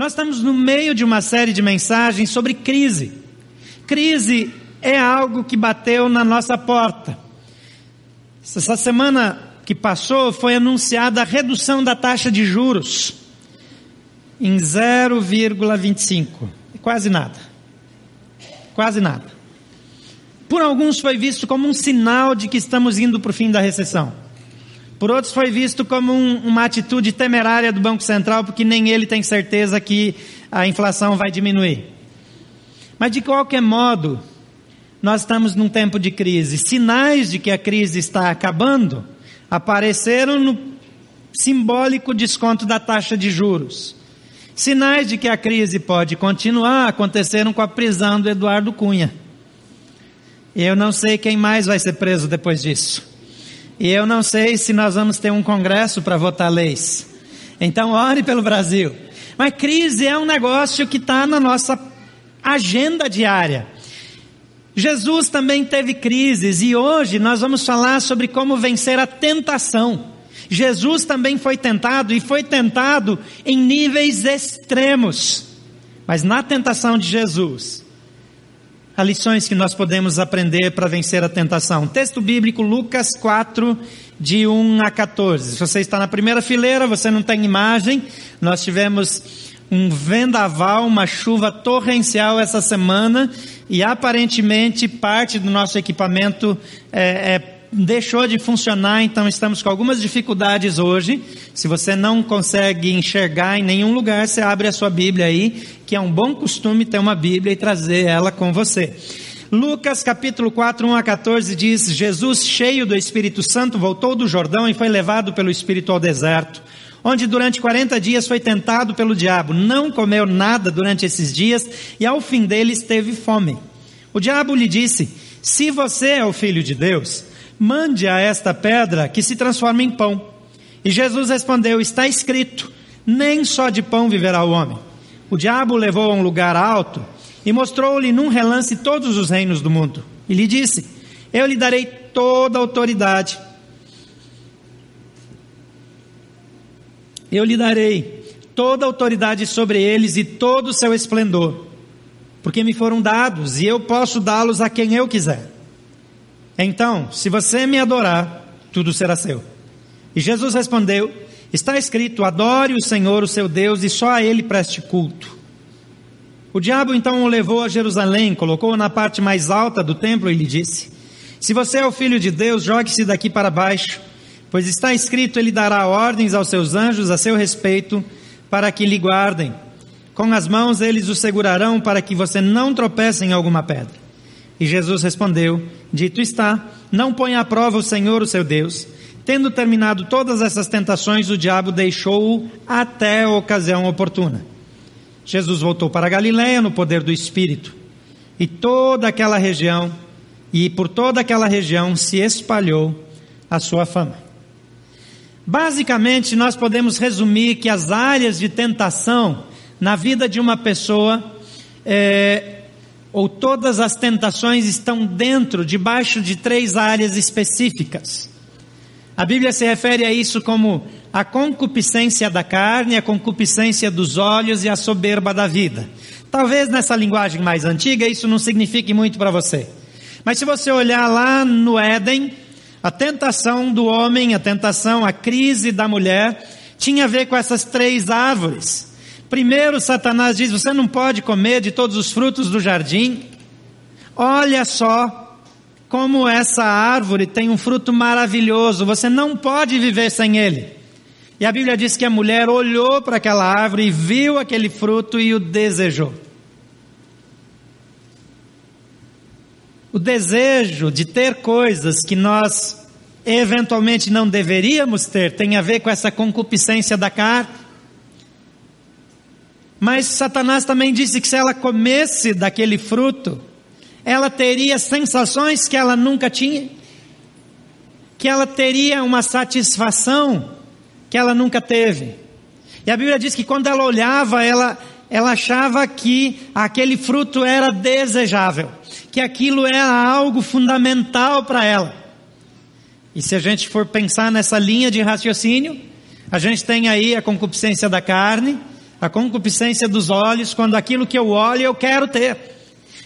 Nós estamos no meio de uma série de mensagens sobre crise. Crise é algo que bateu na nossa porta. Essa semana que passou foi anunciada a redução da taxa de juros em 0,25. Quase nada. Quase nada. Por alguns foi visto como um sinal de que estamos indo para o fim da recessão. Por outros foi visto como um, uma atitude temerária do Banco Central, porque nem ele tem certeza que a inflação vai diminuir. Mas de qualquer modo, nós estamos num tempo de crise. Sinais de que a crise está acabando apareceram no simbólico desconto da taxa de juros. Sinais de que a crise pode continuar aconteceram com a prisão do Eduardo Cunha. Eu não sei quem mais vai ser preso depois disso. E eu não sei se nós vamos ter um congresso para votar leis. Então, ore pelo Brasil. Mas crise é um negócio que está na nossa agenda diária. Jesus também teve crises e hoje nós vamos falar sobre como vencer a tentação. Jesus também foi tentado e foi tentado em níveis extremos. Mas na tentação de Jesus, Há lições que nós podemos aprender para vencer a tentação. Texto bíblico, Lucas 4, de 1 a 14. Se você está na primeira fileira, você não tem imagem. Nós tivemos um vendaval, uma chuva torrencial essa semana e aparentemente parte do nosso equipamento é, é deixou de funcionar, então estamos com algumas dificuldades hoje. Se você não consegue enxergar em nenhum lugar, você abre a sua Bíblia aí, que é um bom costume ter uma Bíblia e trazer ela com você. Lucas capítulo 4, 1 a 14 diz: Jesus, cheio do Espírito Santo, voltou do Jordão e foi levado pelo Espírito ao deserto, onde durante 40 dias foi tentado pelo diabo. Não comeu nada durante esses dias e ao fim deles teve fome. O diabo lhe disse: Se você é o filho de Deus, mande a esta pedra que se transforme em pão. E Jesus respondeu: Está escrito, nem só de pão viverá o homem. O diabo o levou a um lugar alto e mostrou-lhe num relance todos os reinos do mundo. E lhe disse: Eu lhe darei toda a autoridade. Eu lhe darei toda a autoridade sobre eles e todo o seu esplendor, porque me foram dados e eu posso dá-los a quem eu quiser. Então, se você me adorar, tudo será seu. E Jesus respondeu: Está escrito: adore o Senhor, o seu Deus, e só a ele preste culto. O diabo então o levou a Jerusalém, colocou-o na parte mais alta do templo e lhe disse: Se você é o filho de Deus, jogue-se daqui para baixo, pois está escrito: Ele dará ordens aos seus anjos a seu respeito, para que lhe guardem. Com as mãos eles o segurarão para que você não tropece em alguma pedra. E Jesus respondeu: Dito está, não ponha à prova o Senhor, o seu Deus. Tendo terminado todas essas tentações, o diabo deixou-o até a ocasião oportuna. Jesus voltou para Galiléia no poder do Espírito. E toda aquela região, e por toda aquela região se espalhou a sua fama. Basicamente, nós podemos resumir que as áreas de tentação na vida de uma pessoa é, ou todas as tentações estão dentro, debaixo de três áreas específicas. A Bíblia se refere a isso como a concupiscência da carne, a concupiscência dos olhos e a soberba da vida. Talvez nessa linguagem mais antiga isso não signifique muito para você. Mas se você olhar lá no Éden, a tentação do homem, a tentação, a crise da mulher, tinha a ver com essas três árvores. Primeiro, Satanás diz: você não pode comer de todos os frutos do jardim. Olha só como essa árvore tem um fruto maravilhoso, você não pode viver sem ele. E a Bíblia diz que a mulher olhou para aquela árvore e viu aquele fruto e o desejou. O desejo de ter coisas que nós eventualmente não deveríamos ter tem a ver com essa concupiscência da carne. Mas Satanás também disse que se ela comesse daquele fruto, ela teria sensações que ela nunca tinha, que ela teria uma satisfação que ela nunca teve. E a Bíblia diz que quando ela olhava, ela, ela achava que aquele fruto era desejável, que aquilo era algo fundamental para ela. E se a gente for pensar nessa linha de raciocínio, a gente tem aí a concupiscência da carne, A concupiscência dos olhos, quando aquilo que eu olho eu quero ter.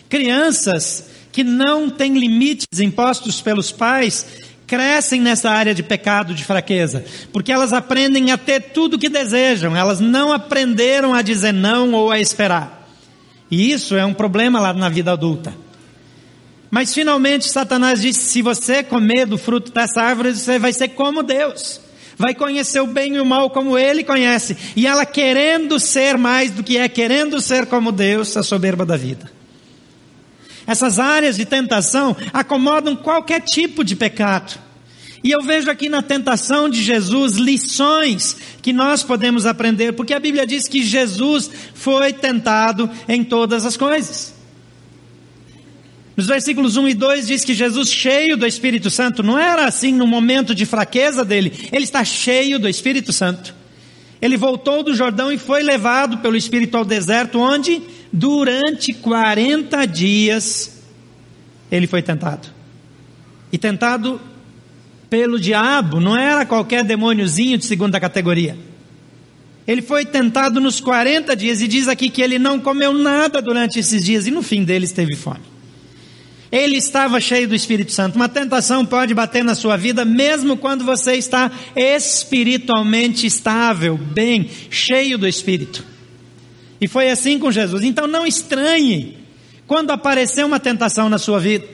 Crianças que não têm limites impostos pelos pais crescem nessa área de pecado, de fraqueza, porque elas aprendem a ter tudo o que desejam, elas não aprenderam a dizer não ou a esperar. E isso é um problema lá na vida adulta. Mas finalmente Satanás disse: se você comer do fruto dessa árvore, você vai ser como Deus. Vai conhecer o bem e o mal como ele conhece. E ela querendo ser mais do que é, querendo ser como Deus, a soberba da vida. Essas áreas de tentação acomodam qualquer tipo de pecado. E eu vejo aqui na tentação de Jesus lições que nós podemos aprender, porque a Bíblia diz que Jesus foi tentado em todas as coisas. Nos versículos 1 e 2 diz que Jesus, cheio do Espírito Santo, não era assim no momento de fraqueza dele, ele está cheio do Espírito Santo. Ele voltou do Jordão e foi levado pelo Espírito ao deserto, onde, durante 40 dias, ele foi tentado. E tentado pelo diabo, não era qualquer demôniozinho de segunda categoria. Ele foi tentado nos 40 dias e diz aqui que ele não comeu nada durante esses dias e no fim deles teve fome. Ele estava cheio do Espírito Santo. Uma tentação pode bater na sua vida mesmo quando você está espiritualmente estável, bem, cheio do Espírito. E foi assim com Jesus. Então não estranhe quando aparecer uma tentação na sua vida.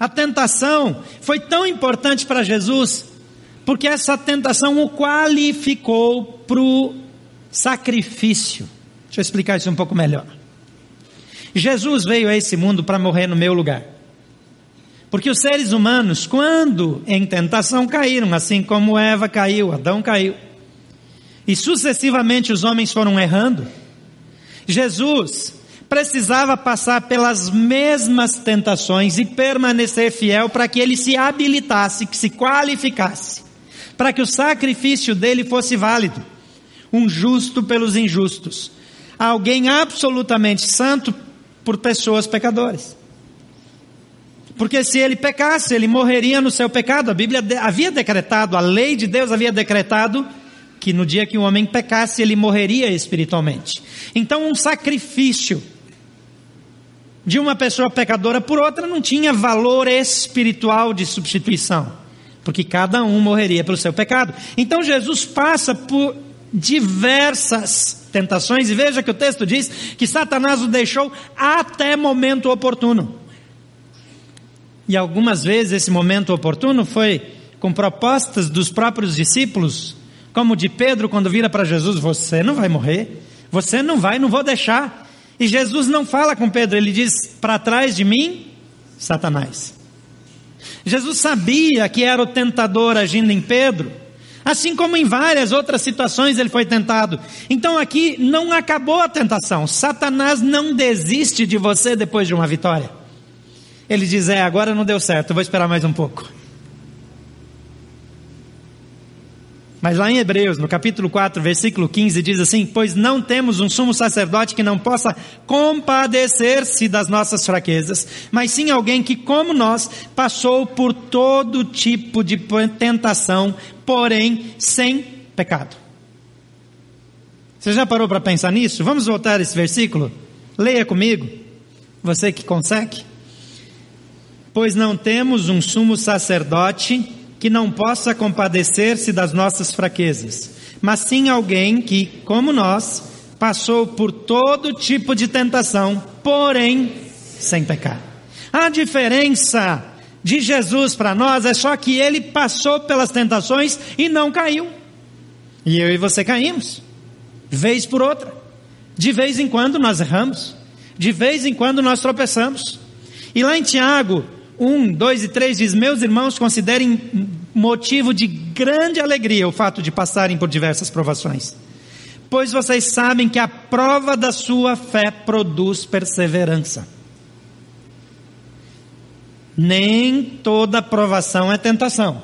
A tentação foi tão importante para Jesus, porque essa tentação o qualificou para o sacrifício. Deixa eu explicar isso um pouco melhor. Jesus veio a esse mundo para morrer no meu lugar. Porque os seres humanos, quando em tentação caíram, assim como Eva caiu, Adão caiu, e sucessivamente os homens foram errando, Jesus precisava passar pelas mesmas tentações e permanecer fiel para que ele se habilitasse, que se qualificasse, para que o sacrifício dele fosse válido, um justo pelos injustos, alguém absolutamente santo por pessoas pecadoras. Porque se ele pecasse, ele morreria no seu pecado. A Bíblia havia decretado, a lei de Deus havia decretado que no dia que o homem pecasse, ele morreria espiritualmente. Então, um sacrifício de uma pessoa pecadora por outra não tinha valor espiritual de substituição, porque cada um morreria pelo seu pecado. Então, Jesus passa por diversas tentações, e veja que o texto diz que Satanás o deixou até momento oportuno. E algumas vezes esse momento oportuno foi com propostas dos próprios discípulos, como de Pedro quando vira para Jesus: Você não vai morrer, você não vai, não vou deixar. E Jesus não fala com Pedro, ele diz: Para trás de mim, Satanás. Jesus sabia que era o tentador agindo em Pedro, Assim como em várias outras situações ele foi tentado. Então aqui não acabou a tentação. Satanás não desiste de você depois de uma vitória. Ele diz: É, agora não deu certo, vou esperar mais um pouco. Mas lá em Hebreus, no capítulo 4, versículo 15, diz assim: Pois não temos um sumo sacerdote que não possa compadecer-se das nossas fraquezas, mas sim alguém que, como nós, passou por todo tipo de tentação, porém sem pecado. Você já parou para pensar nisso? Vamos voltar a esse versículo? Leia comigo, você que consegue. Pois não temos um sumo sacerdote que não possa compadecer-se das nossas fraquezas, mas sim alguém que, como nós, passou por todo tipo de tentação, porém sem pecar. A diferença de Jesus para nós é só que ele passou pelas tentações e não caiu. E eu e você caímos, vez por outra. De vez em quando nós erramos, de vez em quando nós tropeçamos. E lá em Tiago, 1, 2 e 3 diz: Meus irmãos, considerem motivo de grande alegria o fato de passarem por diversas provações, pois vocês sabem que a prova da sua fé produz perseverança. Nem toda provação é tentação,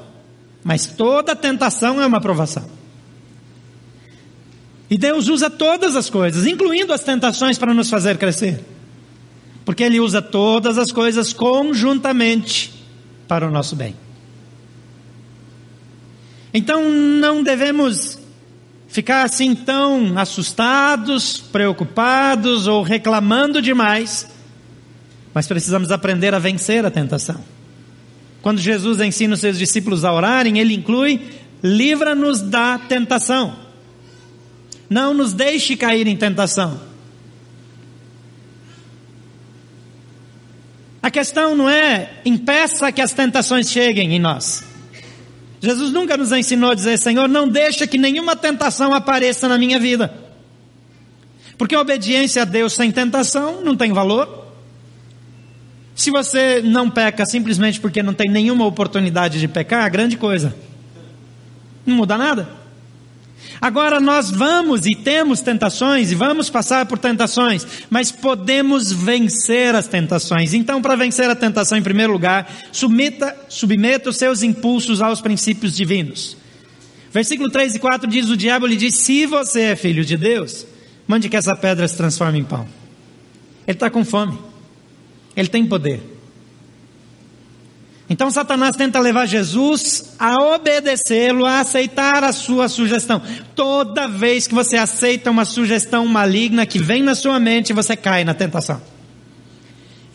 mas toda tentação é uma provação. E Deus usa todas as coisas, incluindo as tentações, para nos fazer crescer. Porque Ele usa todas as coisas conjuntamente para o nosso bem. Então não devemos ficar assim tão assustados, preocupados ou reclamando demais, mas precisamos aprender a vencer a tentação. Quando Jesus ensina os seus discípulos a orarem, ele inclui: livra-nos da tentação. Não nos deixe cair em tentação. A questão não é impeça que as tentações cheguem em nós. Jesus nunca nos ensinou a dizer, Senhor, não deixa que nenhuma tentação apareça na minha vida. Porque a obediência a Deus sem tentação não tem valor. Se você não peca simplesmente porque não tem nenhuma oportunidade de pecar, grande coisa. Não muda nada. Agora nós vamos e temos tentações e vamos passar por tentações, mas podemos vencer as tentações. Então, para vencer a tentação, em primeiro lugar, submeta, submeta os seus impulsos aos princípios divinos. Versículo 3 e 4 diz: O diabo lhe diz: Se você é filho de Deus, mande que essa pedra se transforme em pão. Ele está com fome, ele tem poder. Então Satanás tenta levar Jesus a obedecê-lo, a aceitar a sua sugestão. Toda vez que você aceita uma sugestão maligna que vem na sua mente, você cai na tentação.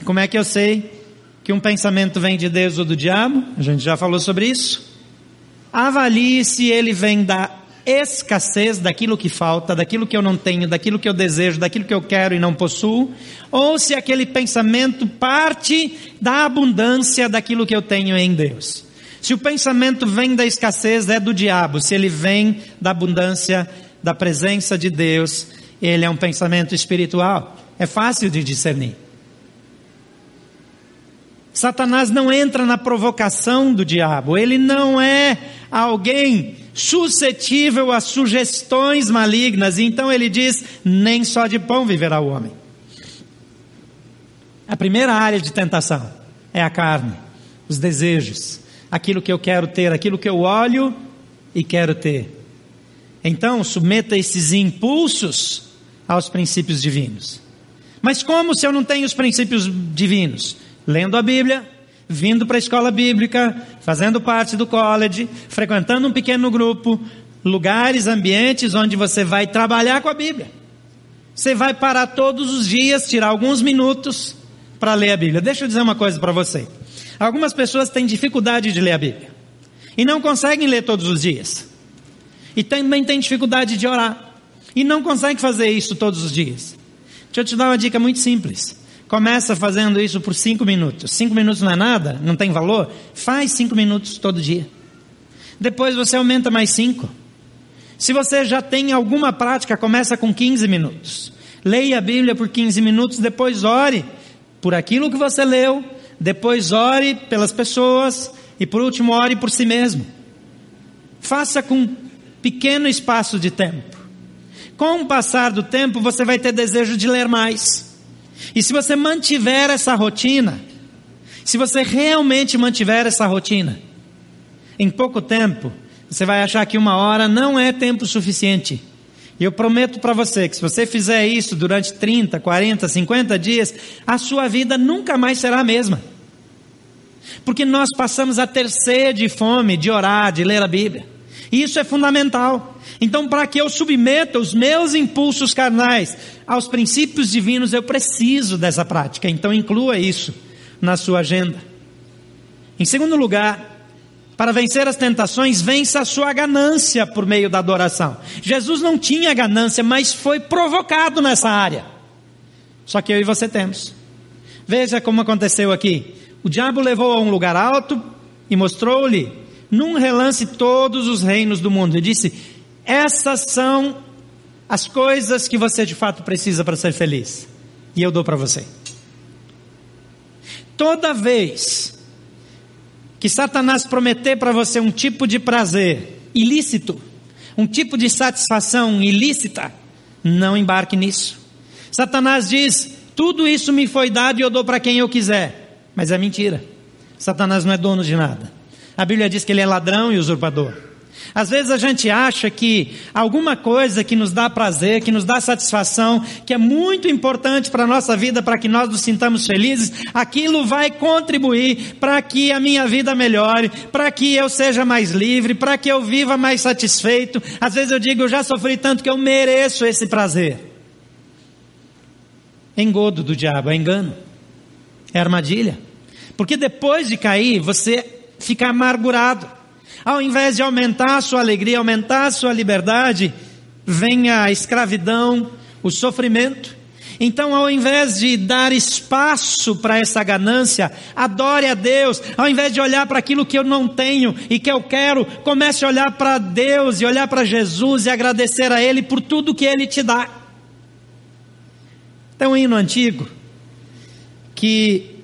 Como é que eu sei que um pensamento vem de Deus ou do diabo? A gente já falou sobre isso. Avalie se ele vem da escassez daquilo que falta, daquilo que eu não tenho, daquilo que eu desejo, daquilo que eu quero e não possuo, ou se aquele pensamento parte da abundância daquilo que eu tenho em Deus. Se o pensamento vem da escassez, é do diabo. Se ele vem da abundância da presença de Deus, ele é um pensamento espiritual. É fácil de discernir. Satanás não entra na provocação do diabo, ele não é alguém suscetível a sugestões malignas, então ele diz: nem só de pão viverá o homem. A primeira área de tentação é a carne, os desejos, aquilo que eu quero ter, aquilo que eu olho e quero ter. Então, submeta esses impulsos aos princípios divinos. Mas como se eu não tenho os princípios divinos? Lendo a Bíblia, vindo para a escola bíblica, fazendo parte do college, frequentando um pequeno grupo, lugares, ambientes onde você vai trabalhar com a Bíblia. Você vai parar todos os dias, tirar alguns minutos para ler a Bíblia. Deixa eu dizer uma coisa para você. Algumas pessoas têm dificuldade de ler a Bíblia e não conseguem ler todos os dias. E também têm dificuldade de orar e não conseguem fazer isso todos os dias. Deixa eu te dar uma dica muito simples. Começa fazendo isso por cinco minutos. Cinco minutos não é nada? Não tem valor? Faz cinco minutos todo dia. Depois você aumenta mais cinco. Se você já tem alguma prática, começa com 15 minutos. Leia a Bíblia por 15 minutos, depois ore por aquilo que você leu, depois ore pelas pessoas e por último ore por si mesmo. Faça com pequeno espaço de tempo. Com o passar do tempo, você vai ter desejo de ler mais. E se você mantiver essa rotina, se você realmente mantiver essa rotina, em pouco tempo, você vai achar que uma hora não é tempo suficiente. E eu prometo para você que se você fizer isso durante 30, 40, 50 dias, a sua vida nunca mais será a mesma. Porque nós passamos a ter sede e fome de orar, de ler a Bíblia. E isso é fundamental. Então, para que eu submeta os meus impulsos carnais aos princípios divinos, eu preciso dessa prática. Então, inclua isso na sua agenda. Em segundo lugar, para vencer as tentações, vença a sua ganância por meio da adoração. Jesus não tinha ganância, mas foi provocado nessa área. Só que eu e você temos. Veja como aconteceu aqui. O diabo levou a um lugar alto e mostrou-lhe, num relance, todos os reinos do mundo. E disse: essas são as coisas que você de fato precisa para ser feliz. E eu dou para você. Toda vez que Satanás prometer para você um tipo de prazer ilícito, um tipo de satisfação ilícita, não embarque nisso. Satanás diz: tudo isso me foi dado e eu dou para quem eu quiser. Mas é mentira. Satanás não é dono de nada. A Bíblia diz que ele é ladrão e usurpador. Às vezes a gente acha que alguma coisa que nos dá prazer, que nos dá satisfação, que é muito importante para a nossa vida, para que nós nos sintamos felizes, aquilo vai contribuir para que a minha vida melhore, para que eu seja mais livre, para que eu viva mais satisfeito. Às vezes eu digo, eu já sofri tanto que eu mereço esse prazer. Engodo do diabo, é engano, é armadilha. Porque depois de cair, você fica amargurado ao invés de aumentar a sua alegria, aumentar a sua liberdade, vem a escravidão, o sofrimento. Então, ao invés de dar espaço para essa ganância, adore a Deus. Ao invés de olhar para aquilo que eu não tenho e que eu quero, comece a olhar para Deus e olhar para Jesus e agradecer a Ele por tudo que Ele te dá. Tem um hino antigo que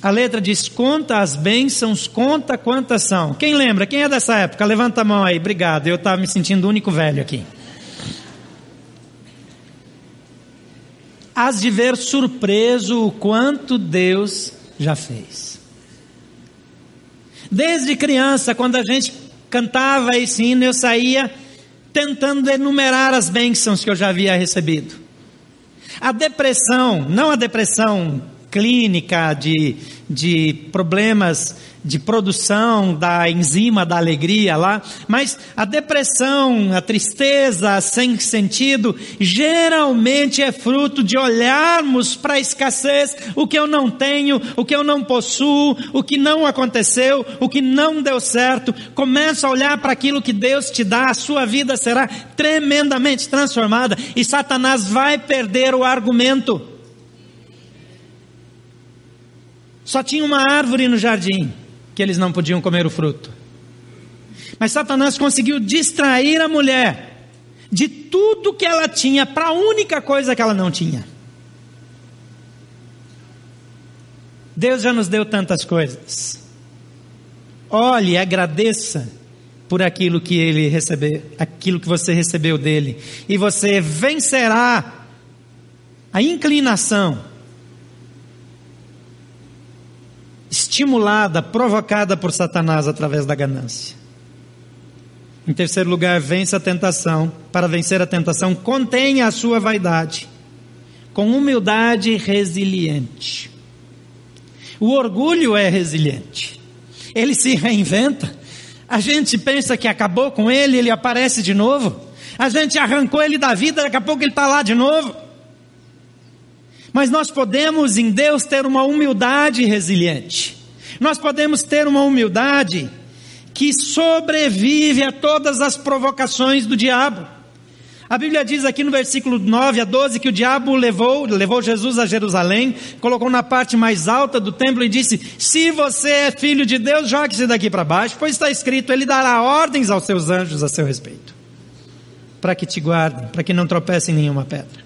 a letra diz: conta as bênçãos, conta quantas são. Quem lembra? Quem é dessa época? Levanta a mão aí, obrigado. Eu estava me sentindo o único velho aqui. Hás de ver surpreso o quanto Deus já fez. Desde criança, quando a gente cantava esse hino, eu saía tentando enumerar as bênçãos que eu já havia recebido. A depressão, não a depressão clínica de, de problemas de produção da enzima da alegria lá, mas a depressão, a tristeza sem sentido, geralmente é fruto de olharmos para a escassez, o que eu não tenho, o que eu não possuo, o que não aconteceu, o que não deu certo. Começa a olhar para aquilo que Deus te dá, a sua vida será tremendamente transformada e Satanás vai perder o argumento. Só tinha uma árvore no jardim que eles não podiam comer o fruto. Mas Satanás conseguiu distrair a mulher de tudo que ela tinha para a única coisa que ela não tinha. Deus já nos deu tantas coisas. Olhe, agradeça por aquilo que ele recebeu, aquilo que você recebeu dele, e você vencerá a inclinação estimulada, provocada por Satanás através da ganância. Em terceiro lugar, vence a tentação. Para vencer a tentação, contenha a sua vaidade, com humildade resiliente. O orgulho é resiliente, ele se reinventa. A gente pensa que acabou com ele, ele aparece de novo. A gente arrancou ele da vida, daqui a pouco ele está lá de novo. Mas nós podemos em Deus ter uma humildade resiliente. Nós podemos ter uma humildade que sobrevive a todas as provocações do diabo. A Bíblia diz aqui no versículo 9 a 12 que o diabo levou, levou Jesus a Jerusalém, colocou na parte mais alta do templo e disse: Se você é filho de Deus, jogue-se daqui para baixo, pois está escrito: Ele dará ordens aos seus anjos a seu respeito, para que te guardem, para que não tropece em nenhuma pedra.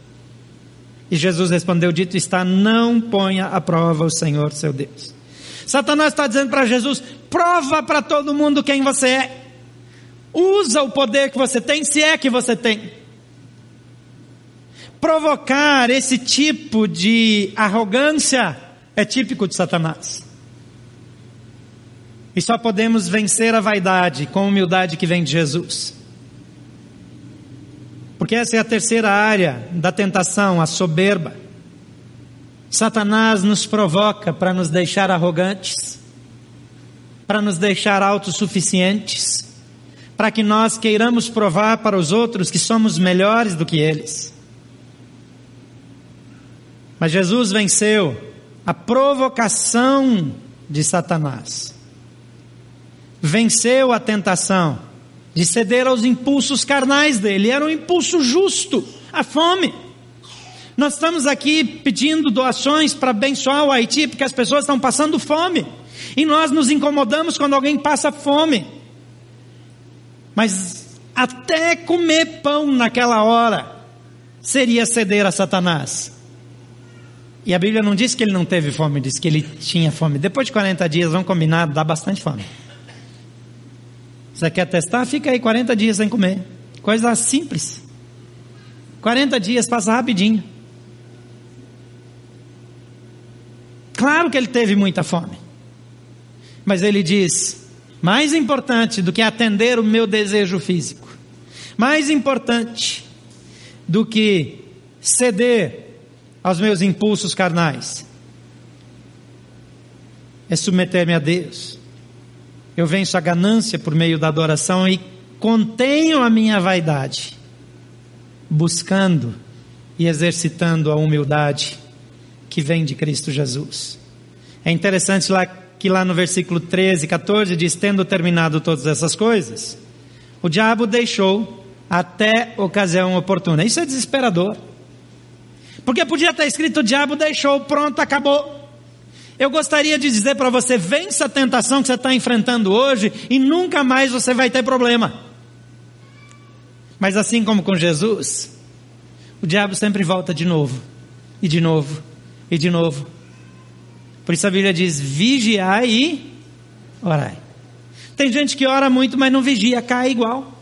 E Jesus respondeu: Dito está, não ponha à prova o Senhor seu Deus. Satanás está dizendo para Jesus: prova para todo mundo quem você é. Usa o poder que você tem, se é que você tem. Provocar esse tipo de arrogância é típico de Satanás. E só podemos vencer a vaidade com a humildade que vem de Jesus. Porque essa é a terceira área da tentação, a soberba. Satanás nos provoca para nos deixar arrogantes, para nos deixar autossuficientes, para que nós queiramos provar para os outros que somos melhores do que eles. Mas Jesus venceu a provocação de Satanás, venceu a tentação de ceder aos impulsos carnais dele, era um impulso justo, a fome. Nós estamos aqui pedindo doações para abençoar o Haiti, porque as pessoas estão passando fome. E nós nos incomodamos quando alguém passa fome. Mas até comer pão naquela hora seria ceder a Satanás. E a Bíblia não diz que ele não teve fome, diz que ele tinha fome. Depois de 40 dias, vamos combinar, dá bastante fome. Você quer testar? Fica aí 40 dias sem comer. Coisa simples. 40 dias passa rapidinho. Claro que ele teve muita fome. Mas ele diz: mais importante do que atender o meu desejo físico, mais importante do que ceder aos meus impulsos carnais, é submeter-me a Deus. Eu venço a ganância por meio da adoração e contenho a minha vaidade, buscando e exercitando a humildade que vem de Cristo Jesus. É interessante lá que lá no versículo 13, 14 diz: tendo terminado todas essas coisas, o diabo deixou até ocasião oportuna. Isso é desesperador. Porque podia estar escrito: o diabo deixou, pronto, acabou. Eu gostaria de dizer para você: vença a tentação que você está enfrentando hoje e nunca mais você vai ter problema. Mas assim como com Jesus, o diabo sempre volta de novo, e de novo, e de novo. Por isso a Bíblia diz: vigiai e orai. Tem gente que ora muito, mas não vigia, cai igual.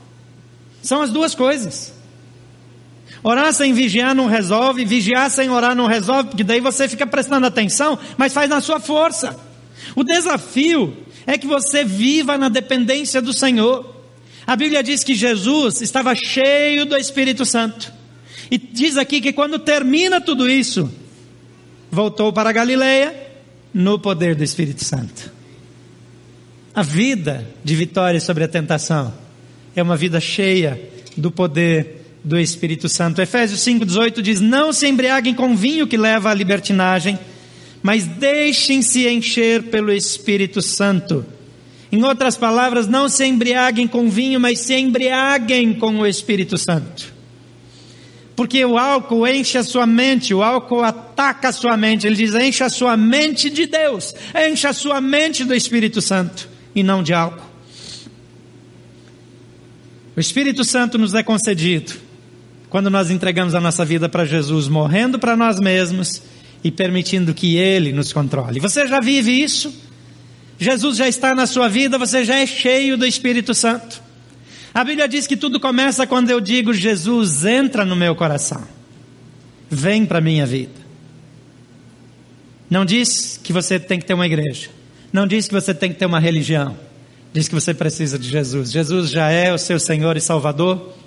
São as duas coisas. Orar sem vigiar não resolve, vigiar sem orar não resolve, porque daí você fica prestando atenção, mas faz na sua força. O desafio é que você viva na dependência do Senhor. A Bíblia diz que Jesus estava cheio do Espírito Santo. E diz aqui que quando termina tudo isso, voltou para Galileia no poder do Espírito Santo. A vida de vitória sobre a tentação é uma vida cheia do poder do Espírito Santo. Efésios 5,18 diz: Não se embriaguem com vinho que leva à libertinagem, mas deixem-se encher pelo Espírito Santo. Em outras palavras, não se embriaguem com vinho, mas se embriaguem com o Espírito Santo. Porque o álcool enche a sua mente, o álcool ataca a sua mente. Ele diz: enche a sua mente de Deus, enche a sua mente do Espírito Santo e não de álcool. O Espírito Santo nos é concedido quando nós entregamos a nossa vida para Jesus, morrendo para nós mesmos e permitindo que Ele nos controle. Você já vive isso? Jesus já está na sua vida, você já é cheio do Espírito Santo. A Bíblia diz que tudo começa quando eu digo: Jesus, entra no meu coração, vem para a minha vida. Não diz que você tem que ter uma igreja, não diz que você tem que ter uma religião, diz que você precisa de Jesus. Jesus já é o seu Senhor e Salvador.